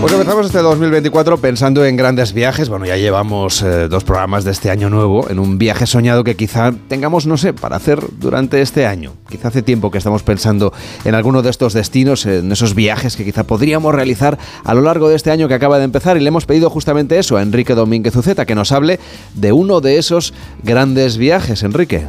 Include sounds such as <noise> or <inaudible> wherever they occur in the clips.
Pues empezamos este 2024 pensando en grandes viajes. Bueno, ya llevamos eh, dos programas de este año nuevo en un viaje soñado que quizá tengamos, no sé, para hacer durante este año. Quizá hace tiempo que estamos pensando en alguno de estos destinos, en esos viajes que quizá podríamos realizar a lo largo de este año que acaba de empezar y le hemos pedido justamente eso a Enrique Domínguez Uceta, que nos hable de uno de esos grandes viajes. Enrique.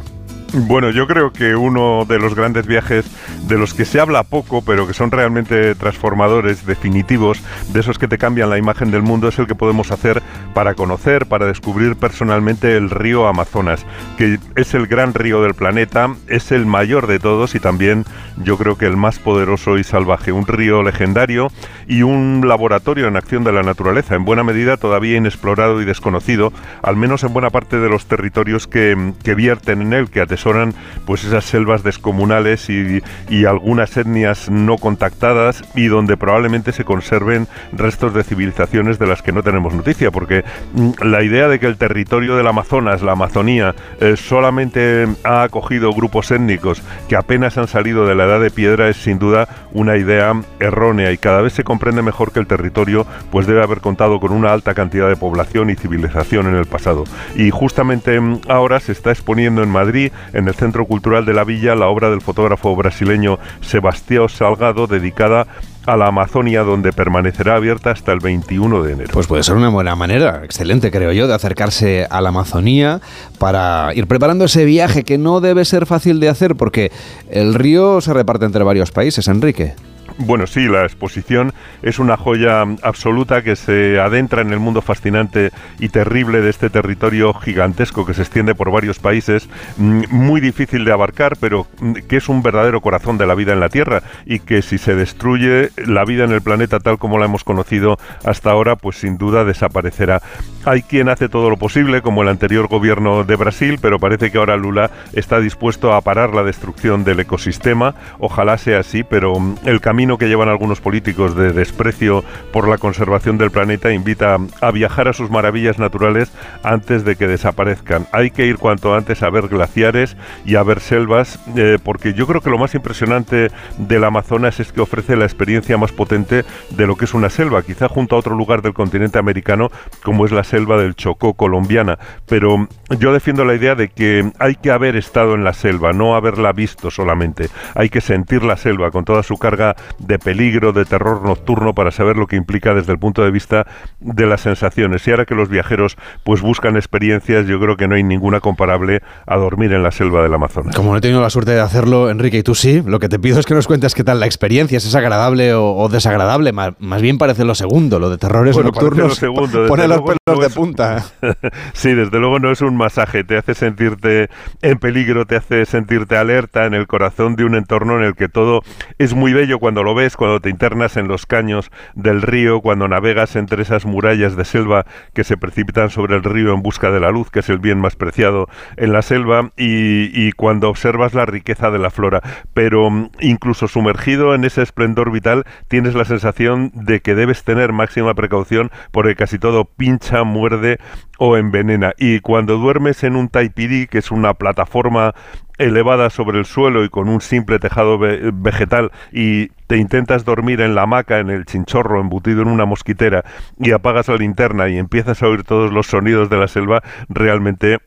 Bueno, yo creo que uno de los grandes viajes de los que se habla poco, pero que son realmente transformadores, definitivos, de esos que te cambian la imagen del mundo, es el que podemos hacer para conocer, para descubrir personalmente el río Amazonas, que es el gran río del planeta, es el mayor de todos y también yo creo que el más poderoso y salvaje, un río legendario y un laboratorio en acción de la naturaleza, en buena medida todavía inexplorado y desconocido, al menos en buena parte de los territorios que, que vierten en él, que atesoran pues esas selvas descomunales y, algunas etnias no contactadas y donde probablemente se conserven restos de civilizaciones de las que no tenemos noticia, porque mm, la idea de que el territorio del Amazonas, la Amazonía, eh, solamente ha acogido grupos étnicos que apenas han salido de la edad de piedra es sin duda una idea errónea y cada vez se comprende mejor que el territorio pues debe haber contado con una alta cantidad de población y civilización en el pasado. Y justamente mm, ahora se está exponiendo en Madrid en el Centro Cultural de la Villa la obra del fotógrafo brasileño Sebastião Salgado dedicada a la Amazonia, donde permanecerá abierta hasta el 21 de enero. Pues puede ser una buena manera, excelente creo yo, de acercarse a la Amazonía para ir preparando ese viaje que no debe ser fácil de hacer porque el río se reparte entre varios países, Enrique. Bueno, sí, la exposición es una joya absoluta que se adentra en el mundo fascinante y terrible de este territorio gigantesco que se extiende por varios países, mm, muy difícil de abarcar, pero mm, que es un verdadero corazón de la vida en la Tierra y que si se destruye la vida en el planeta tal como la hemos conocido hasta ahora, pues sin duda desaparecerá. Hay quien hace todo lo posible, como el anterior gobierno de Brasil, pero parece que ahora Lula está dispuesto a parar la destrucción del ecosistema. Ojalá sea así, pero mm, el camino que llevan algunos políticos de desprecio por la conservación del planeta invita a viajar a sus maravillas naturales antes de que desaparezcan. Hay que ir cuanto antes a ver glaciares y a ver selvas, eh, porque yo creo que lo más impresionante del Amazonas es que ofrece la experiencia más potente de lo que es una selva, quizá junto a otro lugar del continente americano como es la selva del Chocó colombiana. Pero yo defiendo la idea de que hay que haber estado en la selva, no haberla visto solamente. Hay que sentir la selva con toda su carga de peligro, de terror nocturno, para saber lo que implica desde el punto de vista de las sensaciones. Y ahora que los viajeros pues buscan experiencias, yo creo que no hay ninguna comparable a dormir en la selva del Amazonas. Como no he tenido la suerte de hacerlo, Enrique, y tú sí, lo que te pido es que nos cuentes qué tal la experiencia, si es agradable o, desagradable. Más, bien parece lo segundo, lo de terrores nocturnos. Lo segundo, <laughs> pone los pelos de punta. <laughs> sí, desde luego no es un masaje, te hace sentirte en peligro, te hace sentirte alerta en el corazón de un entorno en el que todo es muy bello cuando lo ves, cuando te internas en los caños del río, cuando navegas entre esas murallas de selva que se precipitan sobre el río en busca de la luz, que es el bien más preciado en la selva, y, cuando observas la riqueza de la flora. Pero mm, incluso sumergido en ese esplendor vital, tienes la sensación de que debes tener máxima precaución porque casi todo pincha, muerde o envenena. Y cuando duermes en un taipiri, que es una plataforma elevada sobre el suelo y con un simple tejado vegetal y te intentas dormir en la hamaca, en el chinchorro, embutido en una mosquitera y apagas la linterna y empiezas a oír todos los sonidos de la selva, realmente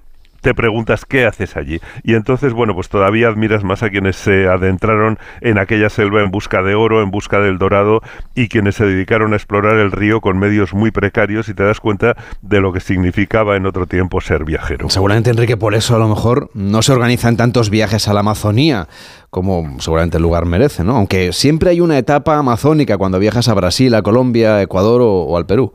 te preguntas qué haces allí. Y entonces, bueno, pues todavía admiras más a quienes se adentraron en aquella selva en busca de oro, en busca del dorado, y quienes se dedicaron a explorar el río con medios muy precarios y te das cuenta de lo que significaba en otro tiempo ser viajero. Seguramente, Enrique, por eso a lo mejor no se organizan tantos viajes a la Amazonía como seguramente el lugar merece, ¿no? Aunque siempre hay una etapa amazónica cuando viajas a Brasil, a Colombia, Ecuador o al Perú.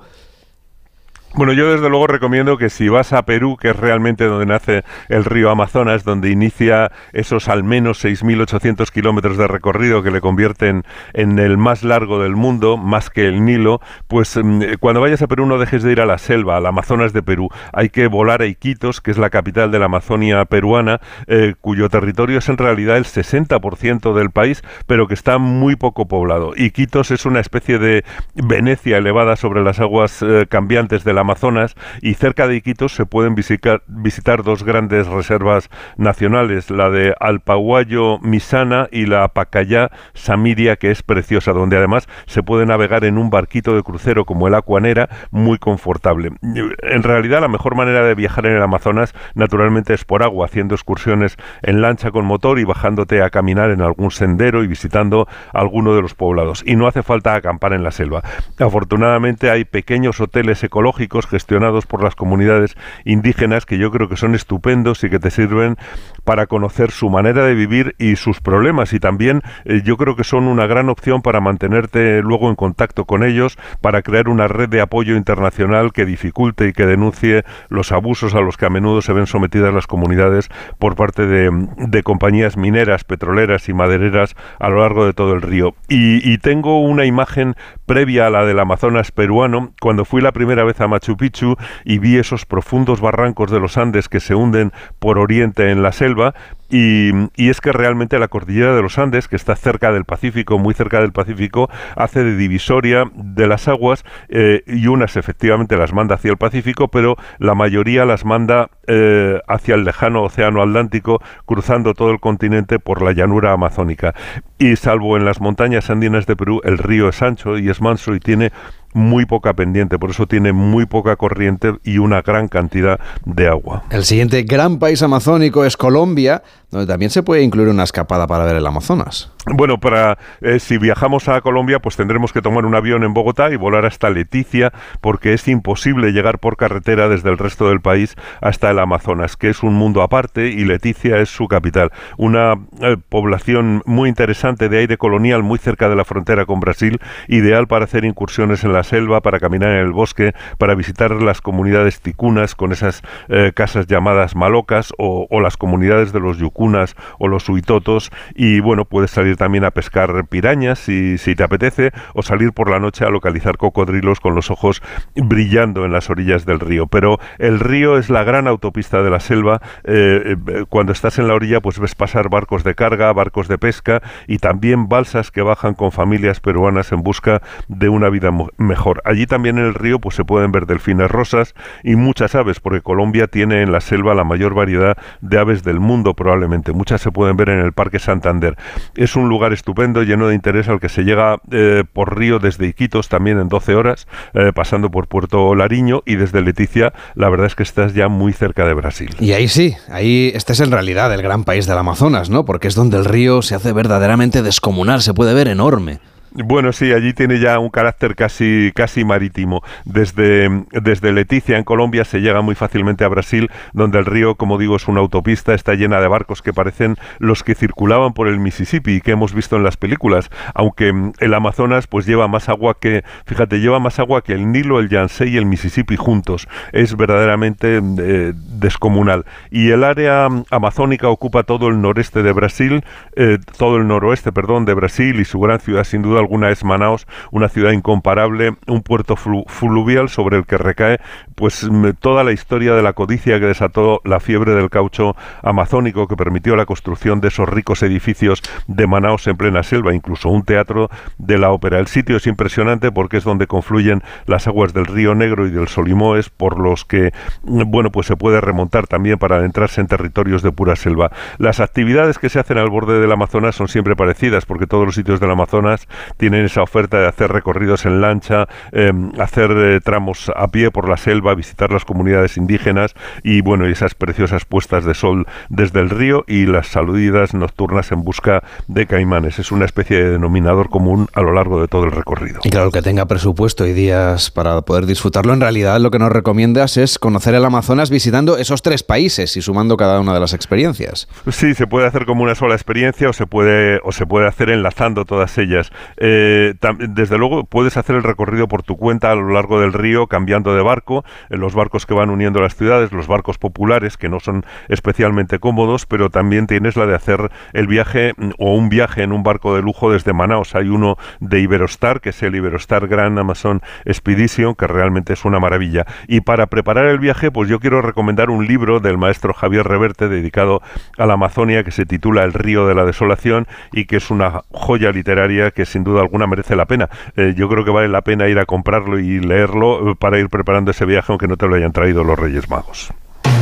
Bueno, yo desde luego recomiendo que si vas a Perú, que es realmente donde nace el río Amazonas, donde inicia esos al menos 6.800 kilómetros de recorrido que le convierten en el más largo del mundo, más que el Nilo, pues mm, cuando vayas a Perú no dejes de ir a la selva, al Amazonas de Perú. Hay que volar a Iquitos, que es la capital de la Amazonia peruana, eh, cuyo territorio es en realidad el 60% del país, pero que está muy poco poblado. Iquitos es una especie de Venecia elevada sobre las aguas eh, cambiantes de la Amazonas y cerca de Iquitos se pueden visitar, visitar dos grandes reservas nacionales, la de Alpaguayo Misana y la Pacayá Samiria, que es preciosa, donde además se puede navegar en un barquito de crucero como el Acuanera, muy confortable. En realidad la mejor manera de viajar en el Amazonas naturalmente es por agua, haciendo excursiones en lancha con motor y bajándote a caminar en algún sendero y visitando alguno de los poblados. Y no hace falta acampar en la selva. Afortunadamente hay pequeños hoteles ecológicos gestionados por las comunidades indígenas que yo creo que son estupendos y que te sirven para conocer su manera de vivir y sus problemas y también eh, yo creo que son una gran opción para mantenerte luego en contacto con ellos, para crear una red de apoyo internacional que dificulte y que denuncie los abusos a los que a menudo se ven sometidas las comunidades por parte de, compañías mineras, petroleras y madereras a lo largo de todo el río. Y, tengo una imagen previa a la del Amazonas peruano, cuando fui la primera vez a Picchu y vi esos profundos barrancos de los Andes que se hunden por oriente en la selva, y, es que realmente la cordillera de los Andes, que está cerca del Pacífico, muy cerca del Pacífico, hace de divisoria de las aguas eh, y unas efectivamente las manda hacia el Pacífico, pero la mayoría las manda eh, hacia el lejano Océano Atlántico, cruzando todo el continente por la llanura amazónica. Y salvo en las montañas andinas de Perú, el río es ancho y es manso y tiene muy poca pendiente, por eso tiene muy poca corriente y una gran cantidad de agua. El siguiente gran país amazónico es Colombia, donde también se puede incluir una escapada para ver el Amazonas. Bueno, para eh, si viajamos a Colombia, pues tendremos que tomar un avión en Bogotá y volar hasta Leticia, porque es imposible llegar por carretera desde el resto del país hasta el Amazonas, que es un mundo aparte y Leticia es su capital. Una eh, población muy interesante de aire colonial, muy cerca de la frontera con Brasil, ideal para hacer incursiones en la selva, para caminar en el bosque, para visitar las comunidades ticunas con esas eh, casas llamadas malocas o, o, las comunidades de los yucunas o los huitotos y bueno, puedes salir también a pescar pirañas si, si te apetece o salir por la noche a localizar cocodrilos con los ojos brillando en las orillas del río. Pero el río es la gran autopista de la selva. Eh, eh, cuando estás en la orilla pues ves pasar barcos de carga, barcos de pesca y también balsas que bajan con familias peruanas en busca de una vida mejor. Allí también en el río pues se pueden ver delfines rosas y muchas aves, porque Colombia tiene en la selva la mayor variedad de aves del mundo probablemente. Muchas se pueden ver en el Parque Santander. Es un lugar estupendo, lleno de interés al que se llega eh, por río desde Iquitos también en 12 horas, eh, pasando por Puerto Lariño y desde Leticia, la verdad es que estás ya muy cerca de Brasil. Y ahí sí, ahí este es en realidad el gran país del Amazonas, ¿no? Porque es donde el río se hace verdaderamente descomunal, se puede ver enorme. Bueno, sí, allí tiene ya un carácter casi, casi marítimo. Desde, desde Leticia, en Colombia, se llega muy fácilmente a Brasil, donde el río, como digo, es una autopista, está llena de barcos que parecen los que circulaban por el Mississippi y que hemos visto en las películas, aunque mm, el Amazonas pues lleva más agua que, fíjate, lleva más agua que el Nilo, el Yangtze y el Mississippi juntos. Es verdaderamente mm, eh, descomunal. Y el área mm, amazónica ocupa todo el noreste de Brasil, eh, todo el noroeste, perdón, de Brasil y su gran ciudad, sin duda alguna es Manaos, una ciudad incomparable, un puerto fluvial sobre el que recae pues toda la historia de la codicia que desató la fiebre del caucho amazónico que permitió la construcción de esos ricos edificios de Manaos en plena selva, incluso un teatro de la ópera. El sitio es impresionante porque es donde confluyen las aguas del río Negro y del Solimoes, por los que bueno, pues se puede remontar también para adentrarse en territorios de pura selva. Las actividades que se hacen al borde del Amazonas son siempre parecidas porque todos los sitios del Amazonas tienen esa oferta de hacer recorridos en lancha, em, hacer eh, tramos a pie por la selva, visitar las comunidades indígenas y bueno, esas preciosas puestas de sol desde el río y las saludidas nocturnas en busca de caimanes. Es una especie de denominador común a lo largo de todo el recorrido. Y claro, que tenga presupuesto y días para poder disfrutarlo, en realidad lo que nos recomiendas es conocer el Amazonas visitando esos tres países y sumando cada una de las experiencias. Sí, se puede hacer como una sola experiencia o se puede, o se puede hacer enlazando todas ellas. Eh, desde luego puedes hacer el recorrido por tu cuenta a lo largo del río cambiando de barco, en los barcos que van uniendo las ciudades, los barcos populares que no son especialmente cómodos, pero también tienes la de hacer el viaje mm, o un viaje en un barco de lujo desde Manaus. Hay uno de Iberostar, que es el Iberostar Grand Amazon Expedition, que realmente es una maravilla. Y para preparar el viaje, pues yo quiero recomendar un libro del maestro Javier Reverte dedicado a la Amazonia que se titula El río de la desolación y que es una joya literaria que sin duda duda alguna merece la pena. Eh, yo creo que vale la pena ir a comprarlo y leerlo para ir preparando ese viaje aunque no te lo hayan traído los Reyes Magos.